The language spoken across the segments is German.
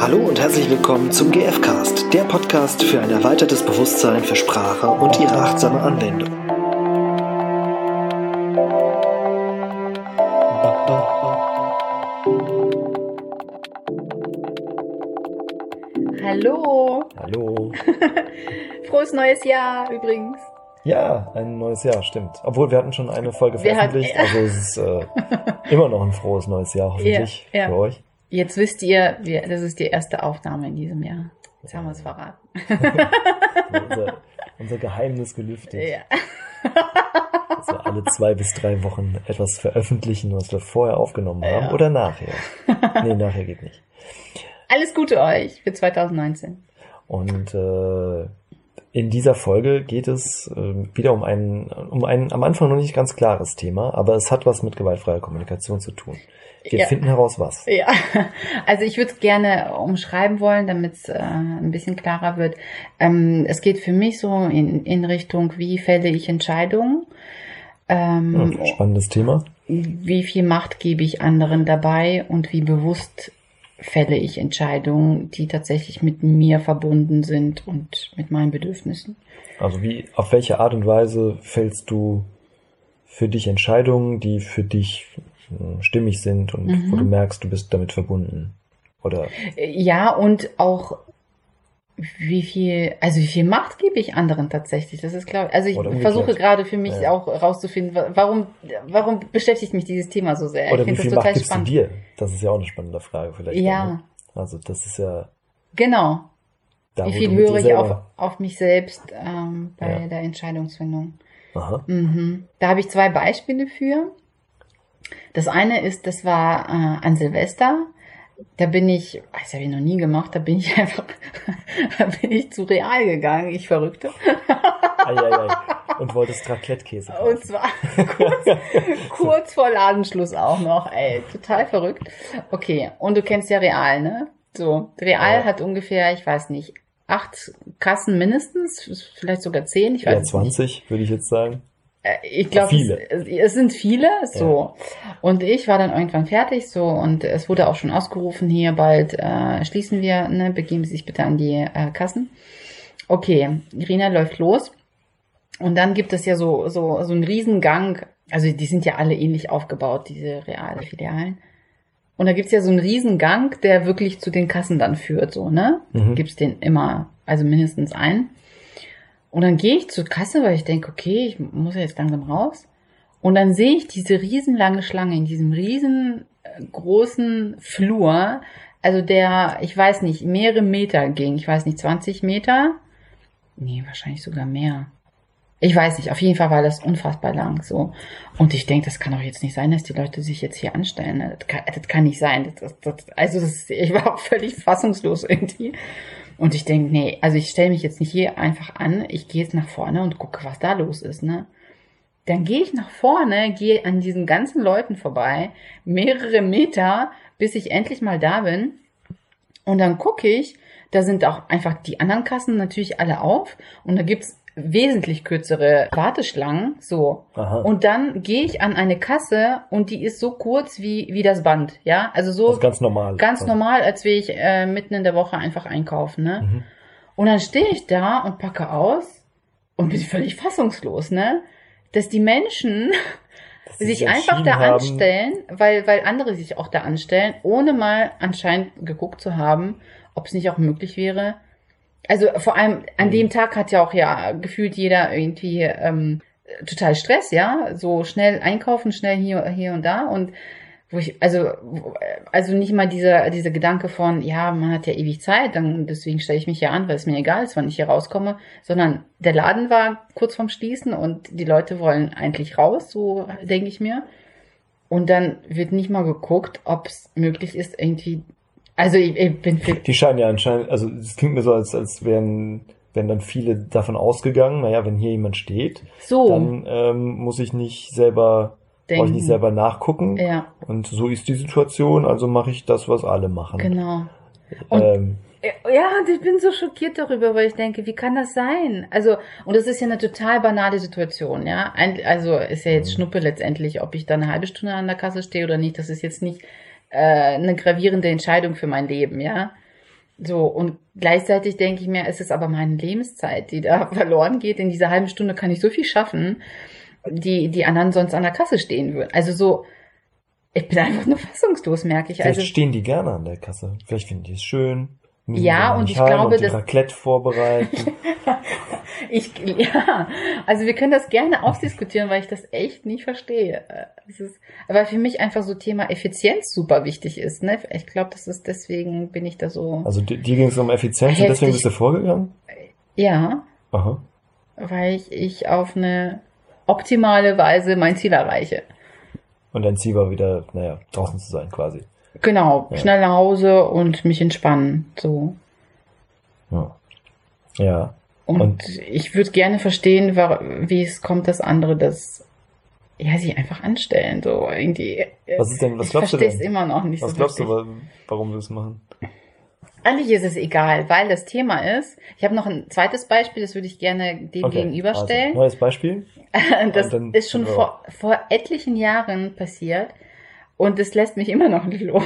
Hallo und herzlich willkommen zum GFcast, der Podcast für ein erweitertes Bewusstsein für Sprache und ihre achtsame Anwendung. Hallo. Hallo. Frohes neues Jahr übrigens. Ja, ein neues Jahr, stimmt. Obwohl wir hatten schon eine Folge Wir hatten- veröffentlicht, also es ist äh, immer noch ein frohes neues Jahr hoffentlich Ja, ja. für euch. Jetzt wisst ihr, wir, das ist die erste Aufnahme in diesem Jahr. Jetzt haben wir es verraten. unser, unser Geheimnis gelüftet. Ja. Wir alle zwei bis drei Wochen etwas veröffentlichen, was wir vorher aufgenommen haben Ja. oder nachher. Nee, nachher geht nicht. Alles Gute euch für 2019. Und äh, in dieser Folge geht es äh, wieder um ein, um ein am Anfang noch nicht ganz klares Thema, aber es hat was mit gewaltfreier Kommunikation zu tun. Wir Ja. finden heraus, was. Ja, also ich würde es gerne umschreiben wollen, damit es äh, ein bisschen klarer wird. Ähm, es geht für mich so in, in Richtung, wie fälle ich Entscheidungen? Ähm, Ja, spannendes Thema. wie viel Macht gebe ich anderen dabei und wie bewusst fälle ich Entscheidungen, die tatsächlich mit mir verbunden sind und mit meinen Bedürfnissen. Also wie, auf welche Art und Weise fällst du für dich Entscheidungen, die für dich äh, stimmig sind und Mhm. wo du merkst, du bist damit verbunden? Oder Ja, und auch wie viel, also wie viel Macht gebe ich anderen tatsächlich? Das ist ich, also ich versuche gerade für mich Ja. auch rauszufinden, wa- warum, warum beschäftigt mich dieses Thema so sehr? oder ich wie finde viel das Macht gibst spannend. du dir? Das ist ja auch eine spannende Frage vielleicht. dann, Ja. ne? Also das ist ja Genau. da, wie viel höre ich auf, auf mich selbst ähm, bei Ja. der Entscheidungsfindung? Aha. Mhm. Da habe ich zwei Beispiele für. Das eine ist, das war äh, an Silvester. Da bin ich, das habe ich noch nie gemacht, da bin ich einfach, da bin ich zu Real gegangen, ich Verrückte. Ei, ei, ei. Und wolltest Raclette-Käse. Und zwar kurz, kurz vor Ladenschluss auch noch, ey, total verrückt. Okay, und du kennst ja Real, ne? So, Real Ja. hat ungefähr, ich weiß nicht, acht Kassen mindestens, vielleicht sogar zehn, ich weiß Ja, es nicht. 20, würde ich jetzt sagen. Äh, Ich glaube, es, es sind viele, so. Und ich war dann irgendwann fertig, so, und es wurde auch schon ausgerufen, hier bald äh, schließen wir, ne, begeben Sie sich bitte an die äh, Kassen. Okay, Irina läuft los. Und dann gibt es ja so, so, so einen Riesengang, also die sind ja alle ähnlich aufgebaut, diese reale Filialen. Und da gibt's ja so einen Riesengang, der wirklich zu den Kassen dann führt, so, ne? Mhm. Gibt's den immer, also mindestens einen. Und dann gehe ich zur Kasse, weil ich denke, okay, ich muss jetzt langsam raus. Und dann sehe ich diese riesenlange Schlange in diesem riesen äh, Flur, also der, ich weiß nicht, mehrere Meter ging. Ich weiß nicht, 20 Meter? Nee, wahrscheinlich sogar mehr. Ich weiß nicht, auf jeden Fall war das unfassbar lang so. Und ich denke, das kann doch jetzt nicht sein, dass die Leute sich jetzt hier anstellen. Das kann, das kann nicht sein. Das, das, also ich war völlig fassungslos irgendwie. Und ich denke, nee, also ich stelle mich jetzt nicht hier einfach an, ich gehe jetzt nach vorne und gucke, was da los ist, ne? Dann gehe ich nach vorne, gehe an diesen ganzen Leuten vorbei, mehrere Meter, bis ich endlich mal da bin. Und dann gucke ich, da sind auch einfach die anderen Kassen natürlich alle auf und da gibt's wesentlich kürzere Warteschlangen, so. Aha. Und dann gehe ich an eine Kasse und die ist so kurz wie, wie das Band, ja? Also so also ganz normal. ganz normal, als wäre ich äh, mitten in der Woche einfach einkaufen, ne? Mhm. Und dann stehe ich da und packe aus und bin völlig fassungslos, ne? Dass die Menschen Dass sich einfach da haben, anstellen, weil, weil andere sich auch da anstellen, ohne mal anscheinend geguckt zu haben, ob es nicht auch möglich wäre. Also vor allem an Mhm. dem Tag hat ja auch ja gefühlt jeder irgendwie ähm, total Stress, ja, so schnell einkaufen, schnell hier, hier und da und wo ich, also, also nicht mal dieser, dieser Gedanke von, ja, man hat ja ewig Zeit, dann deswegen stelle ich mich hier an, weil es mir egal ist, wann ich hier rauskomme, sondern der Laden war kurz vorm Schließen und die Leute wollen eigentlich raus, so denke ich mir. Und dann wird nicht mal geguckt, ob es möglich ist, irgendwie. Also ich, ich bin für. Die scheinen ja anscheinend, also es klingt mir so, als, als wären, wären dann viele davon ausgegangen, naja, wenn hier jemand steht, So, dann ähm, muss ich nicht selber, brauche ich nicht selber nachgucken. ja, Und so ist die Situation, also mache ich das, was alle machen. genau. Und- ähm, Ja, und ich bin so schockiert darüber, weil ich denke, wie kann das sein? Also, und das ist ja eine total banale Situation, ja. Ein, also ist ja jetzt Schnuppe letztendlich, ob ich da eine halbe Stunde an der Kasse stehe oder nicht. Das ist jetzt nicht äh, eine gravierende Entscheidung für mein Leben, ja. So, und gleichzeitig denke ich mir, es ist aber meine Lebenszeit, die da verloren geht. In dieser halben Stunde kann ich so viel schaffen, die die anderen sonst an der Kasse stehen würden. Also so, ich bin einfach nur fassungslos, merke ich. Vielleicht Also stehen die gerne an der Kasse. Vielleicht finden die es schön. Ja, und ich glaube, und dass- Raclette vorbereiten. ich, ja, also wir können das gerne ausdiskutieren, weil ich das echt nicht verstehe. Es ist, aber für mich einfach so Thema Effizienz super wichtig ist. Ne? Ich glaube, das ist deswegen bin ich da so. Also di- dir ging es um Effizienz und deswegen Heftig. bist du vorgegangen? Ja, Aha. weil ich, ich auf eine optimale Weise mein Ziel erreiche. Und dein Ziel war wieder, naja, draußen zu sein quasi. Genau, Ja. schnell nach Hause und mich entspannen. So. Ja. Ja. Und, Und- ich würde gerne verstehen, wie es kommt, dass andere das ja sich einfach anstellen. So irgendwie. Was ist denn, was ich glaubst du denn? immer noch nicht Was so glaubst du, wirklich. wa- warum wir es machen? Eigentlich ist es egal, weil das Thema ist. Ich habe noch ein zweites Beispiel, das würde ich gerne dem Okay, gegenüberstellen. Also, neues Beispiel? das ist schon vor, vor etlichen Jahren passiert und es lässt mich immer noch nicht los.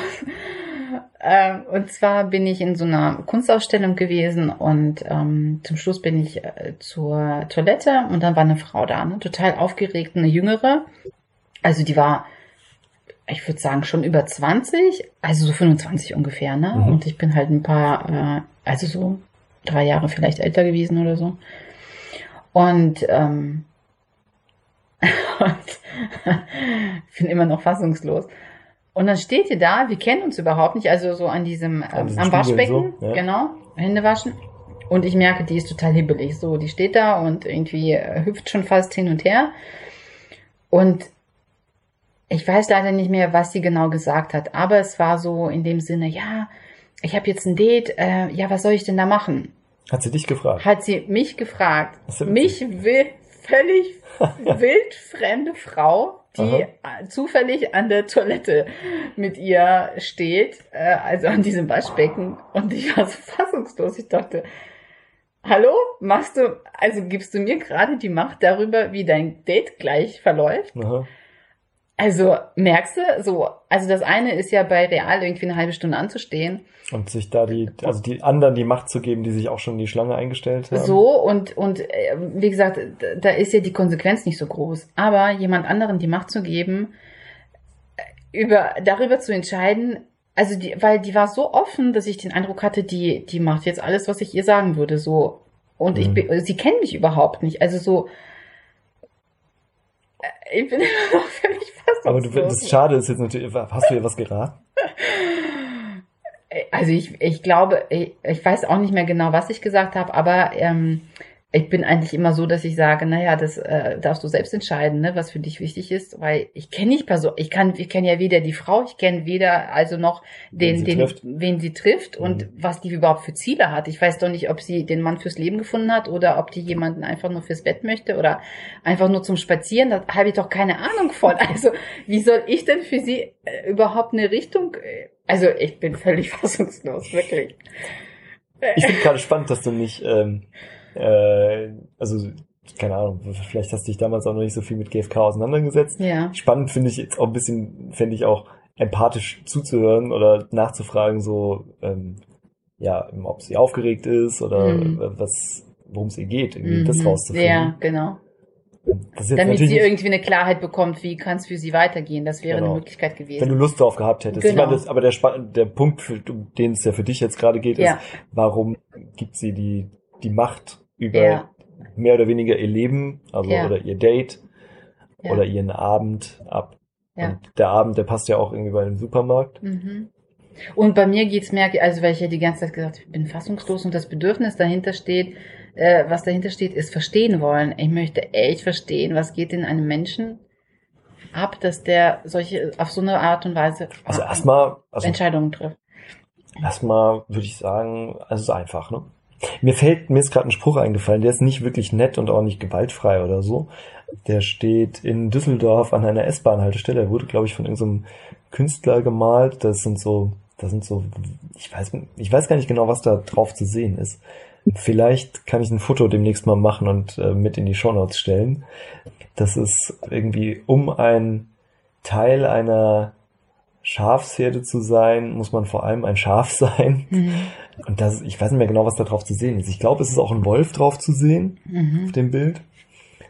Ähm, und zwar bin ich in so einer Kunstausstellung gewesen und ähm, zum Schluss bin ich äh, zur Toilette und dann war eine Frau da, ne? total aufgeregt, eine jüngere. Also die war, ich würde sagen, schon über 20, also so 25 ungefähr, ne? Mhm. Und ich bin halt ein paar, äh, also so drei Jahre vielleicht älter gewesen oder so. Und ähm, und ich bin immer noch fassungslos. Und dann steht ihr da, wir kennen uns überhaupt nicht, also so an diesem, ähm, am Spiegeln Waschbecken, so, ja. genau, Hände waschen. Und ich merke, die ist total hibbelig. So, die steht da und irgendwie äh, hüpft schon fast hin und her. Und ich weiß leider nicht mehr, was sie genau gesagt hat, aber es war so in dem Sinne, ja, ich habe jetzt ein Date, äh, ja, was soll ich denn da machen? Hat sie dich gefragt? Hat sie mich gefragt. Mich will völlig wildfremde Frau, die äh, zufällig an der Toilette mit ihr steht, äh, also an diesem Waschbecken. Und ich war so fassungslos. Ich dachte, hallo, machst du, also gibst du mir gerade die Macht darüber, wie dein Date gleich verläuft? Aha. Also merkst du, so, also das eine ist ja bei Real irgendwie eine halbe Stunde anzustehen. Und sich da die, also die anderen die Macht zu geben, die sich auch schon in die Schlange eingestellt haben. So und und äh, wie gesagt, da ist ja die Konsequenz nicht so groß. Aber jemand anderen die Macht zu geben, äh, über darüber zu entscheiden, also die, weil die war so offen, dass ich den Eindruck hatte, die die macht jetzt alles, was ich ihr sagen würde, so und ich Mhm. bin, sie kennt mich überhaupt nicht, also so. Äh, Ich bin immer noch völlig fassungslos. Aber du, das Schade ist jetzt natürlich, hast du ihr was geraten? Also ich, ich glaube, ich, ich weiß auch nicht mehr genau, was ich gesagt habe, aber ähm, ich bin eigentlich immer so, dass ich sage, naja, das äh, darfst du selbst entscheiden, ne, was für dich wichtig ist, weil ich kenne nicht Person, ich kann, ich kenne ja weder die Frau, ich kenne weder also noch Wen den, sie den, trifft. wen sie trifft und Mhm. was die überhaupt für Ziele hat. Ich weiß doch nicht, ob sie den Mann fürs Leben gefunden hat oder ob die jemanden einfach nur fürs Bett möchte oder einfach nur zum Spazieren. Da habe ich doch keine Ahnung von. Also wie soll ich denn für sie äh, überhaupt eine Richtung? äh, Also ich bin völlig fassungslos, wirklich. Ich finde gerade spannend, dass du nicht, ähm, äh, also keine Ahnung, vielleicht hast du dich damals auch noch nicht so viel mit GFK auseinandergesetzt. Ja. Spannend finde ich jetzt auch ein bisschen, fände ich auch empathisch zuzuhören oder nachzufragen, so ähm, ja, ob sie aufgeregt ist oder Mhm. was, worum es ihr geht, irgendwie das Mhm. rauszufinden. Ja, genau. Das Damit sie irgendwie eine Klarheit bekommt, wie kann es für sie weitergehen. Das wäre Genau. eine Möglichkeit wenn gewesen. du Lust drauf gehabt hättest. Ich Genau. meine, das, aber der, der Punkt, für, um den es ja für dich jetzt gerade geht, Ja. ist, warum gibt sie die, die Macht über Ja. mehr oder weniger ihr Leben, also Ja. oder ihr Date Ja. oder ihren Abend ab. Und der Abend, der passt ja auch irgendwie bei dem Supermarkt. Mhm. Und bei mir geht's mehr, also weil ich ja die ganze Zeit gesagt habe, ich bin fassungslos und das Bedürfnis dahinter steht, äh, was dahinter steht, ist verstehen wollen. Ich möchte echt verstehen, was geht in einem Menschen ab, dass der solche auf so eine Art und Weise Also erstmal, also Entscheidungen trifft. erstmal würde ich sagen, also es ist einfach, ne? Mir fällt, mir ist gerade ein Spruch eingefallen, der ist nicht wirklich nett und auch nicht gewaltfrei oder so. Der steht in Düsseldorf an einer S-Bahn-Haltestelle. Er wurde, glaube ich, von irgendeinem Künstler gemalt. Das sind so, das sind so, ich weiß, ich weiß gar nicht genau, was da drauf zu sehen ist. Vielleicht kann ich ein Foto demnächst mal machen und äh, mit in die Shownotes stellen. Das ist irgendwie um ein Teil einer Schafsherde zu sein, muss man vor allem ein Schaf sein. Mhm. Und das, ich weiß nicht mehr genau, was da drauf zu sehen ist. Ich glaube, es ist auch ein Wolf drauf zu sehen Mhm. auf dem Bild.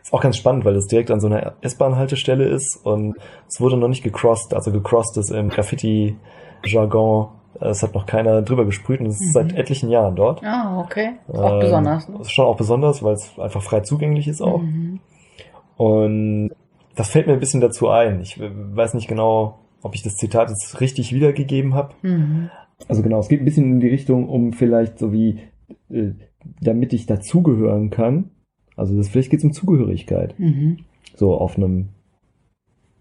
Ist auch ganz spannend, weil das direkt an so einer S-Bahn-Haltestelle ist und es wurde noch nicht gecrossed. Also gecrossed ist im Graffiti-Jargon. Es hat noch keiner drüber gesprüht und es ist Mhm. seit etlichen Jahren dort. Ah, okay. Ist auch Ähm, besonders. Ne? Ist schon auch besonders, weil es einfach frei zugänglich ist auch. Mhm. Und das fällt mir ein bisschen dazu ein. Ich weiß nicht genau, ob ich das Zitat jetzt richtig wiedergegeben habe. Mhm. Also genau, es geht ein bisschen in die Richtung, um vielleicht so wie, äh, damit ich dazugehören kann. Also das, vielleicht geht es um Zugehörigkeit. Mhm. So auf einem,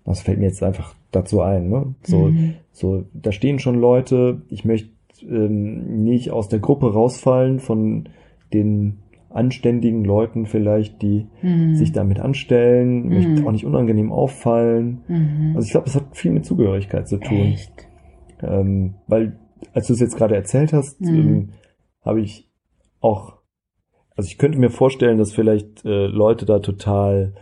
das fällt mir jetzt einfach dazu ein, ne? So, Mhm. so, da stehen schon Leute, ich möchte ähm, nicht aus der Gruppe rausfallen von den anständigen Leuten vielleicht, die Mhm. sich damit anstellen, Mhm. auch nicht unangenehm auffallen. Mhm. Also ich glaube, das hat viel mit Zugehörigkeit zu tun. Ähm, weil, als du es jetzt gerade erzählt hast, Mhm. ähm, habe ich auch, also ich könnte mir vorstellen, dass vielleicht äh, Leute da total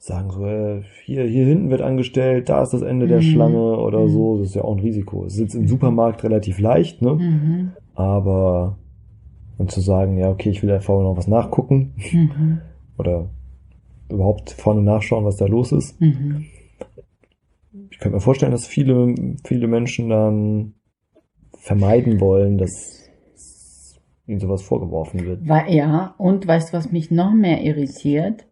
sagen so, äh, hier, hier hinten wird angestellt, da ist das Ende der Mhm. Schlange oder Mhm. so. Das ist ja auch ein Risiko. Es ist jetzt im Supermarkt relativ leicht, ne? Aber und zu sagen, ja, okay, ich will einfach noch was nachgucken Mhm. oder überhaupt vorne nachschauen, was da los ist. Mhm. Ich könnte mir vorstellen, dass viele, viele Menschen dann vermeiden wollen, dass ihnen sowas vorgeworfen wird. Ja, und weißt du, was mich noch mehr irritiert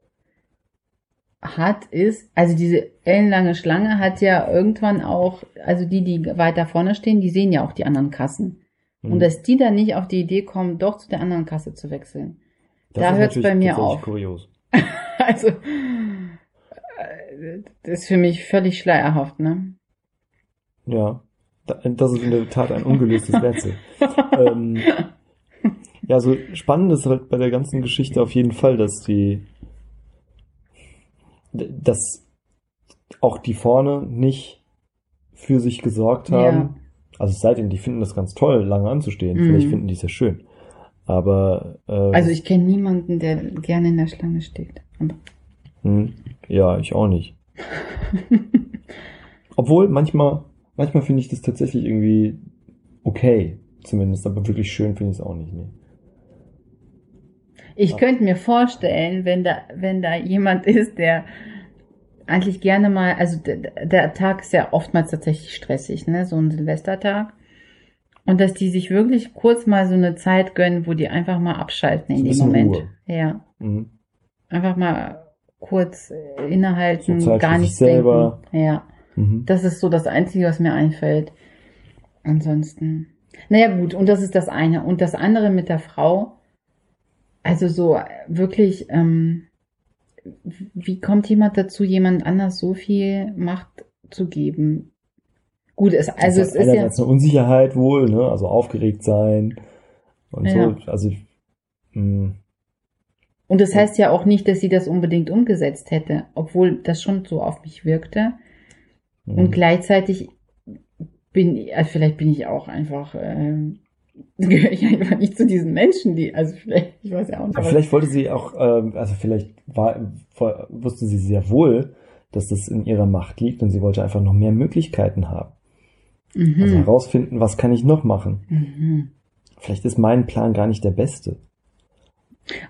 hat, ist, also diese ellenlange Schlange hat ja irgendwann auch, also die, die weiter vorne stehen, die sehen ja auch die anderen Kassen. Mhm. Und dass die dann nicht auf die Idee kommen, doch zu der anderen Kasse zu wechseln. Das da hört's natürlich bei mir auf. kurios. Also, das ist für mich völlig schleierhaft, ne? Ja, da- das ist in der Tat ein ungelöstes Rätsel. ähm, ja, so spannend ist halt bei der ganzen Geschichte auf jeden Fall, dass die, dass auch die vorne nicht für sich gesorgt haben. Ja. Also es sei denn, die finden das ganz toll, lange anzustehen. Mhm. Vielleicht finden die es ja schön. Aber äh, Also ich kenne niemanden, der gerne in der Schlange steht. Aber- hm, ja, ich auch nicht. Obwohl manchmal, manchmal finde ich das tatsächlich irgendwie okay, zumindest, aber wirklich schön finde ich es auch nicht. Nee. Ich Ja. könnte mir vorstellen, wenn da, wenn da jemand ist, der eigentlich gerne mal, also der, der Tag ist ja oftmals tatsächlich stressig, ne, so ein Silvestertag. Und dass die sich wirklich kurz mal so eine Zeit gönnen, wo die einfach mal abschalten in dem Moment. Ruhe. Ja. Mhm. Einfach mal kurz äh, innehalten, So gar nichts selber. denken. Ja. Mhm. Das ist so das Einzige, was mir einfällt. Ansonsten. Naja, gut, und das ist das eine. Und das andere mit der Frau, also so wirklich, ähm, wie kommt jemand dazu, jemand anders so viel Macht zu geben? Gut, es, also das es hat ist ja. einerseits eine Unsicherheit wohl, ne? also aufgeregt sein und Ja. so. Also mh, Und das heißt ja auch nicht, dass sie das unbedingt umgesetzt hätte, obwohl das schon so auf mich wirkte. mh. Und gleichzeitig bin, also vielleicht bin ich auch einfach, ähm, gehöre ich einfach nicht zu diesen Menschen, die, also vielleicht, ich weiß ja auch nicht. Aber vielleicht wollte sie auch, ähm, also vielleicht war, wusste sie sehr wohl, dass das in ihrer Macht liegt und sie wollte einfach noch mehr Möglichkeiten haben. mhm. Also herausfinden, was kann ich noch machen. mhm. Vielleicht ist mein Plan gar nicht der beste.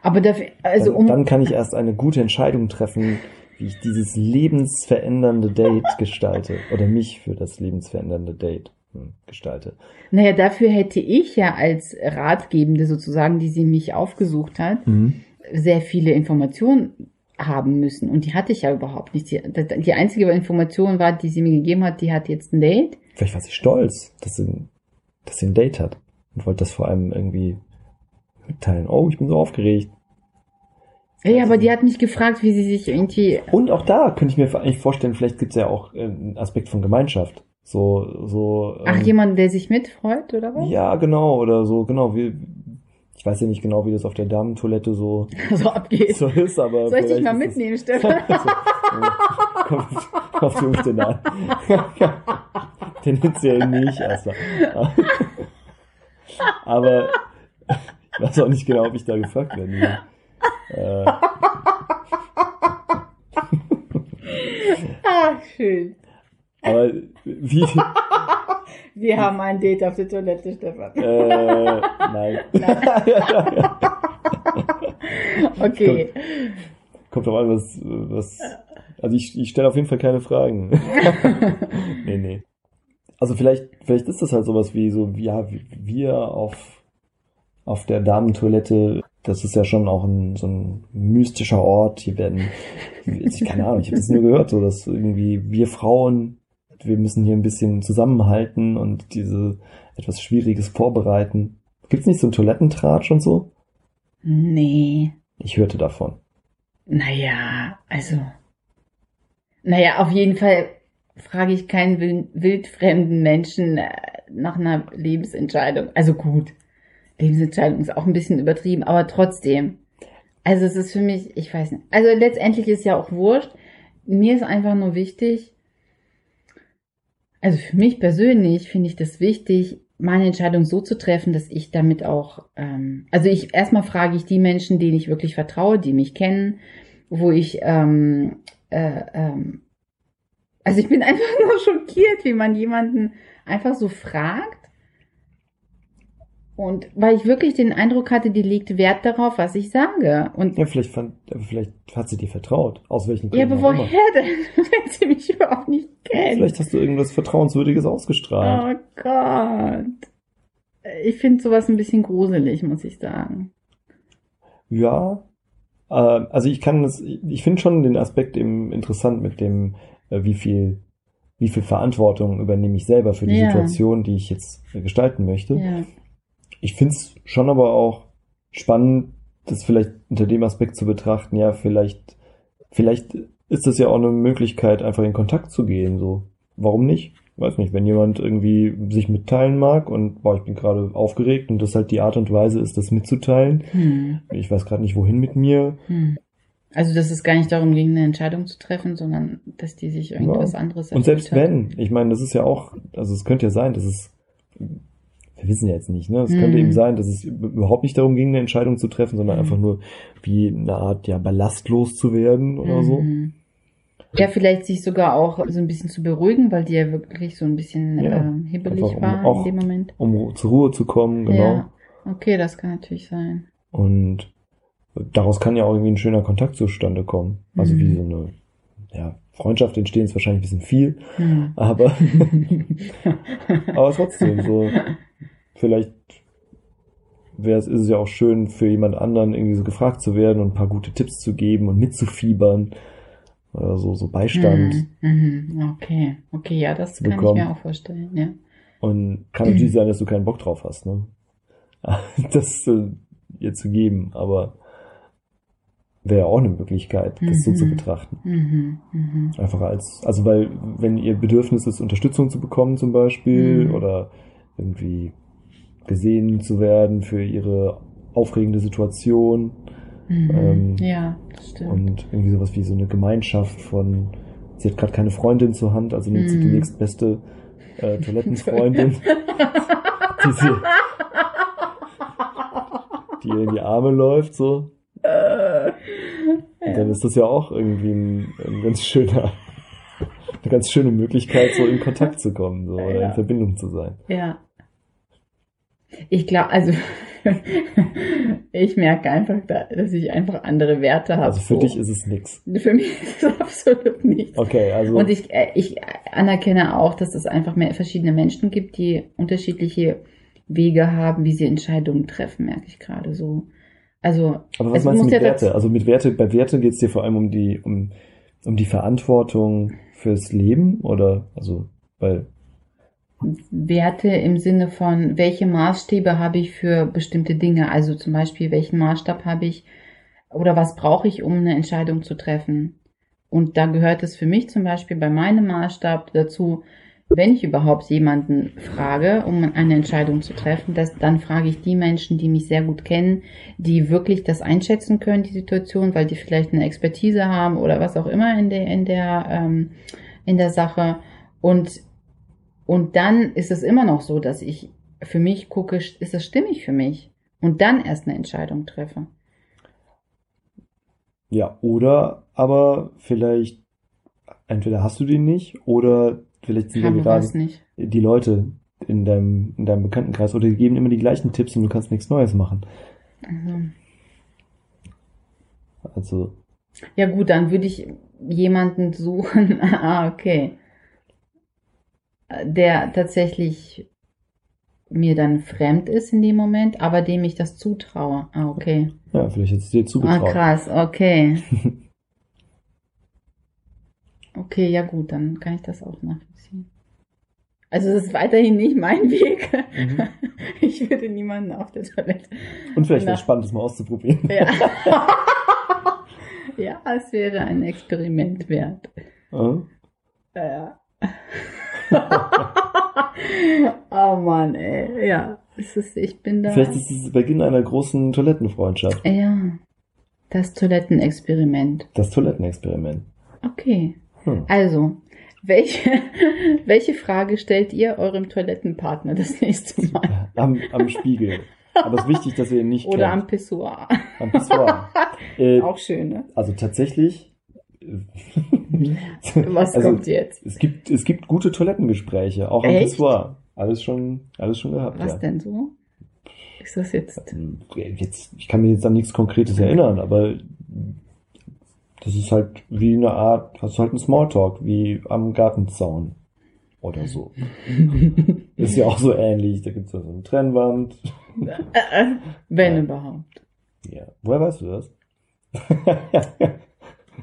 Aber dafür, also dann, um, dann kann ich erst eine gute Entscheidung treffen, wie ich dieses lebensverändernde Date gestalte oder mich für das lebensverändernde Date hm, gestalte. naja, dafür hätte ich ja als Ratgebende sozusagen, die sie mich aufgesucht hat, sehr viele Informationen haben müssen. Und die hatte ich ja überhaupt nicht. Die, die einzige Information war, die sie mir gegeben hat, die hat jetzt ein Date. Vielleicht war sie stolz, dass sie, dass sie ein Date hat und wollte das vor allem irgendwie mitteilen. Oh, ich bin so aufgeregt. Ja, aber die hat mich gefragt, wie sie sich irgendwie Und auch da könnte ich mir eigentlich vorstellen, vielleicht gibt es ja auch äh, einen Aspekt von Gemeinschaft. So, so. Ach, ähm, jemand, der sich mitfreut, oder was? Ja, genau, oder so, genau. Wie, ich weiß ja nicht genau, wie das auf der Damentoilette so, so abgeht. so ist, aber. Soll ich dich mal mitnehmen, Stefan? Kommt auf die Umstände an. Tendenziell nicht, erstmal. Aber ich weiß auch nicht genau, ob ich da gefragt werde. Nee. Äh, ah, schön. Aber wie, Wir haben ein Date auf der Toilette, Stefan. äh, nein. Okay. Kommt drauf an, was, was, also ich, ich stelle auf jeden Fall keine Fragen. nee, nee. Also vielleicht, vielleicht ist das halt sowas wie so, ja, wir auf, auf der Damentoilette, das ist ja schon auch ein, so ein mystischer Ort. Hier werden, ich, keine Ahnung, ich habe das nur gehört, so dass irgendwie wir Frauen, wir müssen hier ein bisschen zusammenhalten und diese etwas Schwieriges vorbereiten. Gibt's nicht so einen Toilettentratsch und so? Nee. Ich hörte davon. Naja, also. Naja, auf jeden Fall frage ich keinen wild- wildfremden Menschen äh, nach einer Lebensentscheidung. Also gut, Lebensentscheidung ist auch ein bisschen übertrieben, aber trotzdem. Also es ist für mich, ich weiß nicht. Also letztendlich ist ja auch wurscht. Mir ist einfach nur wichtig, also für mich persönlich finde ich das wichtig, meine Entscheidung so zu treffen, dass ich damit auch, ähm, also ich erstmal frage ich die Menschen, denen ich wirklich vertraue, die mich kennen, wo ich, ähm, äh, ähm, also ich bin einfach nur schockiert, wie man jemanden einfach so fragt. Und weil ich wirklich den Eindruck hatte, die legt Wert darauf, was ich sage. Und Ja, vielleicht fand, vielleicht hat sie dir vertraut. Aus welchen ja, Gründen aber auch immer. woher denn, wenn sie mich überhaupt nicht kennt? Vielleicht hast du irgendwas Vertrauenswürdiges ausgestrahlt. Oh Gott. Ich finde sowas ein bisschen gruselig, muss ich sagen. Ja. Äh, also ich kann das, ich finde schon den Aspekt eben interessant mit dem, äh, wie viel, wie viel Verantwortung übernehme ich selber für die Ja. Situation, die ich jetzt gestalten möchte. Ja. Ich finde es schon aber auch spannend, das vielleicht unter dem Aspekt zu betrachten, ja, vielleicht, vielleicht ist das ja auch eine Möglichkeit, einfach in Kontakt zu gehen, so. Warum nicht? Weiß nicht, wenn jemand irgendwie sich mitteilen mag und, boah, ich bin gerade aufgeregt und das halt die Art und Weise ist, das mitzuteilen. Hm. Ich weiß gerade nicht, wohin mit mir. Hm. Also, dass es gar nicht darum ging, eine Entscheidung zu treffen, sondern dass die sich irgendwas Ja. anderes Und selbst hat. wenn, ich meine, das ist ja auch, also es könnte ja sein, dass es, wir wissen ja jetzt nicht, ne? Es Mhm. könnte eben sein, dass es überhaupt nicht darum ging, eine Entscheidung zu treffen, sondern Mhm. einfach nur wie eine Art, ja, ballastlos zu werden oder so. Mhm. Ja, vielleicht sich sogar auch so ein bisschen zu beruhigen, weil die ja wirklich so ein bisschen Ja, ähm, hibbelig einfach um war auch- in dem Moment. Um zur Ruhe zu kommen, genau. Ja, okay, das kann natürlich sein. Und daraus kann ja auch irgendwie ein schöner Kontakt zustande kommen. Also Mhm. wie so eine, ja, Freundschaft entstehen ist wahrscheinlich ein bisschen viel, Hm. aber, aber trotzdem, so, vielleicht wäre es, ist es ja auch schön für jemand anderen irgendwie so gefragt zu werden und ein paar gute Tipps zu geben und mitzufiebern oder so, so Beistand. Mhm. Mhm. Okay, okay, ja, das kann ich mir auch vorstellen, ja. Und kann natürlich sein, dass du keinen Bock drauf hast, ne? Das äh, ihr zu geben, aber wäre auch eine Möglichkeit, das so Mhm. zu betrachten. Mhm. Mhm. Einfach als, also weil, wenn ihr Bedürfnis ist, Unterstützung zu bekommen zum Beispiel Mhm. oder irgendwie gesehen zu werden für ihre aufregende Situation Mhm. Ähm, ja, das stimmt. und irgendwie sowas wie so eine Gemeinschaft von, sie hat gerade keine Freundin zur Hand, also nimmt sie die Mhm. nächstbeste äh, Toilettenfreundin, die sie, die ihr in die Arme läuft, so. Äh, Und dann ist das ja auch irgendwie ein, ein ganz schöner, eine ganz schöne Möglichkeit, so in Kontakt zu kommen, so, oder Ja. in Verbindung zu sein. ja. Ich glaube, also ich merke einfach, da- dass ich einfach andere Werte habe. Also für so. dich ist es nix. Für mich ist es absolut nichts. Okay, also, Und ich, äh, ich anerkenne auch, dass es einfach mehr verschiedene Menschen gibt, die unterschiedliche Wege haben, wie sie Entscheidungen treffen, merke ich gerade so. Also, aber was es meinst du mit ja Werte? Also mit Werte, bei Werte geht es dir vor allem um die, um, um die Verantwortung fürs Leben oder, also, weil, Werte im Sinne von, welche Maßstäbe habe ich für bestimmte Dinge? Also zum Beispiel, welchen Maßstab habe ich oder was brauche ich, um eine Entscheidung zu treffen? Und da gehört es für mich zum Beispiel bei meinem Maßstab dazu, wenn ich überhaupt jemanden frage, um eine Entscheidung zu treffen, dass, dann frage ich die Menschen, die mich sehr gut kennen, die wirklich das einschätzen können, die Situation, weil die vielleicht eine Expertise haben oder was auch immer in der, in der, ähm, in der Sache. Und und dann ist es immer noch so, dass ich für mich gucke, ist das stimmig für mich? Und dann erst eine Entscheidung treffe. ja, oder aber vielleicht, entweder hast du den nicht oder vielleicht sind Haben gerade nicht. die Leute in deinem, in deinem Bekanntenkreis oder die geben immer die gleichen Tipps und du kannst nichts Neues machen. Also, Also, ja gut, dann würde ich jemanden suchen. ah, okay. Der tatsächlich mir dann fremd ist in dem Moment, aber dem ich das zutraue. Ah, okay. ja, vielleicht hättest du dir Ah, zugetraut. krass, okay. Okay, ja gut, dann kann ich das auch nachvollziehen. Also es ist weiterhin nicht mein Weg. Mhm. Ich würde niemanden auf der Toilette. Und vielleicht wäre es spannend, das mal auszuprobieren. Ja. ja, es wäre ein Experiment wert. Ja. Ja. oh Mann, ey. Ja, es ist, ich bin da. Vielleicht ist es Beginn einer großen Toilettenfreundschaft. ja, das Toilettenexperiment. Das Toilettenexperiment. Okay. Hm. Also, welche, welche Frage stellt ihr eurem Toilettenpartner das nächste Mal? Am, am Spiegel. Aber es ist wichtig, dass ihr ihn nicht Oder am kennt. Pissoir. am Pissoir. Äh, Auch schön, ne? also tatsächlich. Was also, kommt jetzt? Es gibt, es gibt gute Toilettengespräche, auch am Echt? Pissoir. Alles schon, alles schon gehabt, Was ja. denn so? Ist das jetzt? Jetzt, ich kann mir jetzt an nichts Konkretes erinnern, aber das ist halt wie eine Art, das ist halt ein Smalltalk, wie am Gartenzaun oder so. ist ja auch so ähnlich. Da gibt's ja so eine Trennwand. Wenn Ja. überhaupt. Ja. Woher weißt du das?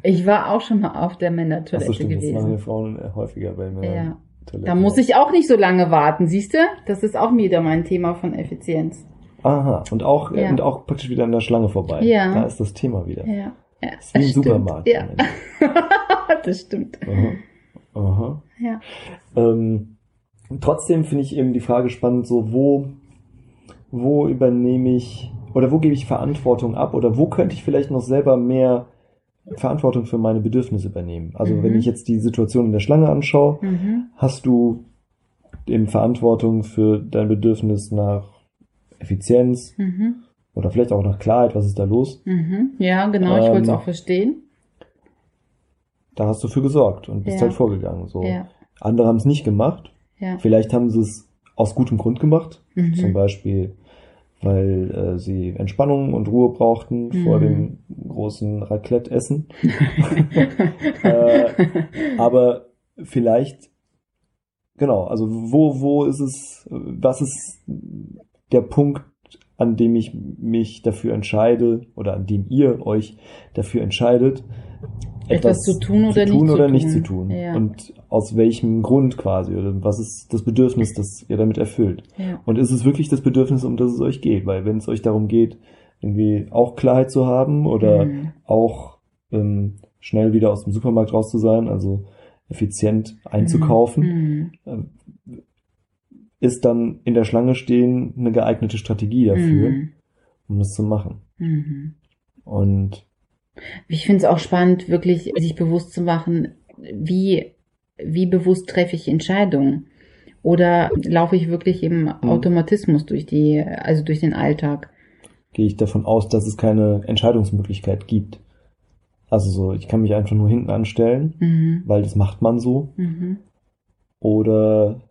Ich war auch schon mal auf der Männertoilette stimmt, das machen gewesen. wir Frauen häufiger bei Männern. Ja. Toilette. Da muss ich auch nicht so lange warten, siehst du? Das ist auch wieder mein Thema von Effizienz. Aha, und auch, Ja. und auch praktisch wieder an der Schlange vorbei. Ja. Da ist das Thema wieder. Ja. ja Das ist wie im stimmt. Supermarkt. Ja, das stimmt. Aha. Aha. Ja. Ähm, trotzdem finde ich eben die Frage spannend, so wo, wo übernehme ich oder wo gebe ich Verantwortung ab oder wo könnte ich vielleicht noch selber mehr Verantwortung für meine Bedürfnisse übernehmen. Also Mhm. wenn ich jetzt die Situation in der Schlange anschaue, Mhm. hast du eben Verantwortung für dein Bedürfnis nach Effizienz Mhm. oder vielleicht auch nach Klarheit, was ist da los? Mhm. Ja, genau, ich Ähm, wollte es auch verstehen. Da hast du für gesorgt und bist Ja. halt vorgegangen. So. Ja. Andere haben es nicht gemacht. Ja. Vielleicht haben sie es aus gutem Grund gemacht. Mhm. Zum Beispiel, weil äh, sie Entspannung und Ruhe brauchten Mhm. vor dem großen Raclette-Essen. äh, aber vielleicht, genau, also wo, wo ist es, was ist der Punkt, an dem ich mich dafür entscheide oder an dem ihr euch dafür entscheidet, Etwas zu tun oder zu tun nicht zu oder nicht tun. zu tun. Ja. Und aus welchem Grund quasi oder was ist das Bedürfnis, das ihr damit erfüllt. Ja. Und ist es wirklich das Bedürfnis, um das es euch geht? Weil wenn es euch darum geht, irgendwie auch Klarheit zu haben oder Mhm. auch ähm, schnell wieder aus dem Supermarkt raus zu sein, also effizient einzukaufen, Mhm. ähm, ist dann in der Schlange stehen eine geeignete Strategie dafür, Mhm. um das zu machen. Mhm. Und Ich finde es auch spannend, wirklich sich bewusst zu machen, wie, wie bewusst treffe ich Entscheidungen. Oder laufe ich wirklich im Mhm. Automatismus durch die, also durch den Alltag? gehe ich davon aus, dass es keine Entscheidungsmöglichkeit gibt. Also so, ich kann mich einfach nur hinten anstellen, Mhm. weil das macht man so. Mhm. Oder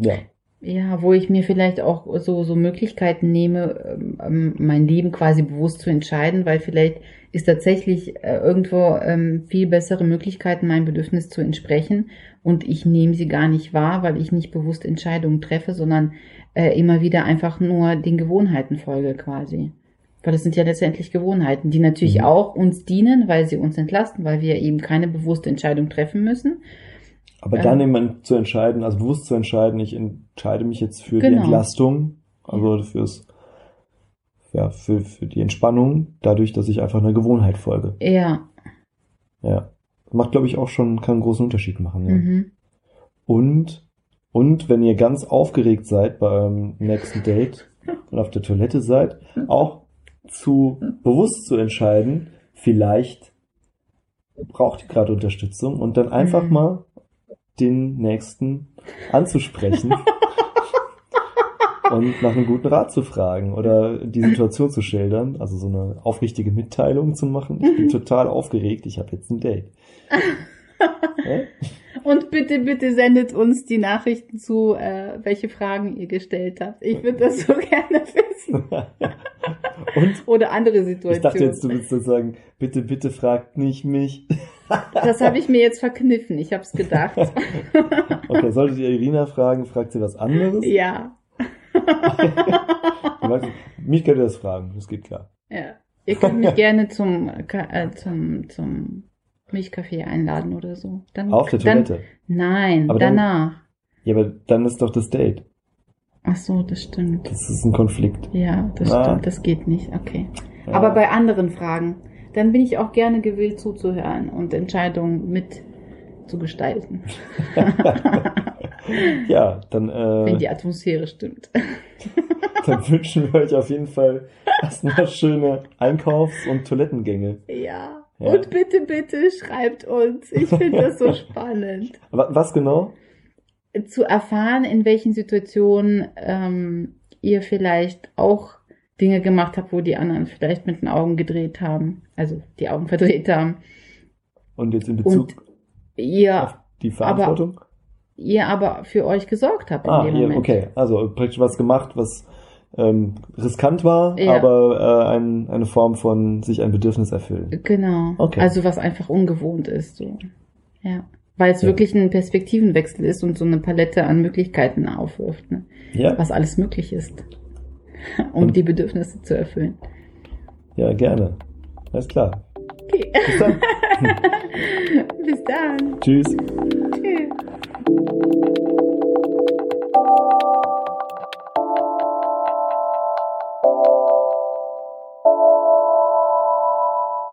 ja, Ja, wo ich mir vielleicht auch so, so Möglichkeiten nehme, ähm, mein Leben quasi bewusst zu entscheiden, weil vielleicht ist tatsächlich äh, irgendwo ähm, viel bessere Möglichkeiten, meinem Bedürfnis zu entsprechen und ich nehme sie gar nicht wahr, weil ich nicht bewusst Entscheidungen treffe, sondern äh, immer wieder einfach nur den Gewohnheiten folge quasi. Weil das sind ja letztendlich Gewohnheiten, die natürlich Mhm. auch uns dienen, weil sie uns entlasten, weil wir eben keine bewusste Entscheidung treffen müssen. Aber Ähm. dann eben zu entscheiden, also bewusst zu entscheiden, ich entscheide mich jetzt für die Genau. Entlastung, also fürs ja, für, für die Entspannung, dadurch, dass ich einfach einer Gewohnheit folge. Ja. Ja. Macht, glaube ich, auch schon, kann einen großen Unterschied machen, ja. Mhm. Und, und wenn ihr ganz aufgeregt seid bei eurem nächsten Date und auf der Toilette seid, auch zu bewusst zu entscheiden, vielleicht braucht ihr gerade Unterstützung und dann einfach Mhm. mal den nächsten anzusprechen und nach einem guten Rat zu fragen oder die Situation zu schildern, also so eine aufrichtige Mitteilung zu machen. Ich bin total aufgeregt, ich habe jetzt ein Date. Und bitte, bitte sendet uns die Nachrichten zu, äh, welche Fragen ihr gestellt habt. Ich würde das so gerne wissen. Und Oder andere ich Situationen. dachte jetzt, du willst so sagen, bitte, bitte fragt nicht mich. Das habe ich mir jetzt verkniffen. Ich habe es gedacht. Okay, solltet ihr Irina fragen, fragt sie was anderes. ja. Mich könnt ihr das fragen, das geht klar. ja. Ihr könnt mich gerne zum, äh, zum, zum Milchkaffee einladen oder so. Dann, Auf der dann, Toilette. Nein, Aber dann- danach. Ja, aber dann ist doch das Date. Ach so, das stimmt. Das ist ein Konflikt. Ja, das Ah. stimmt. Das geht nicht. Okay. Ja. Aber bei anderen Fragen, dann bin ich auch gerne gewillt zuzuhören und Entscheidungen mit zu gestalten, Ja, dann, wenn äh, die Atmosphäre stimmt. dann wünschen wir euch auf jeden Fall erstmal schöne Einkaufs- und Toilettengänge. Ja. Ja. Und bitte, bitte schreibt uns. Ich finde das so spannend. Wa- Was genau? Zu erfahren, in welchen Situationen ähm, ihr vielleicht auch Dinge gemacht habt, wo die anderen vielleicht mit den Augen gedreht haben. Also die Augen verdreht haben. Und jetzt in Bezug Und ihr, auf die Verantwortung? ihr aber für euch gesorgt habt in ah, dem ihr, Moment. okay. Also praktisch was gemacht, was ähm, riskant war, Ja. aber äh, ein, eine Form von sich ein Bedürfnis erfüllen. Genau. Okay. Also was einfach ungewohnt ist. So. Ja. Weil es Ja. wirklich ein Perspektivenwechsel ist und so eine Palette an Möglichkeiten aufwirft, ne? Ja, was alles möglich ist, um Und- die Bedürfnisse zu erfüllen. ja, gerne. Alles klar. Okay. Bis dann. Bis dann. Tschüss.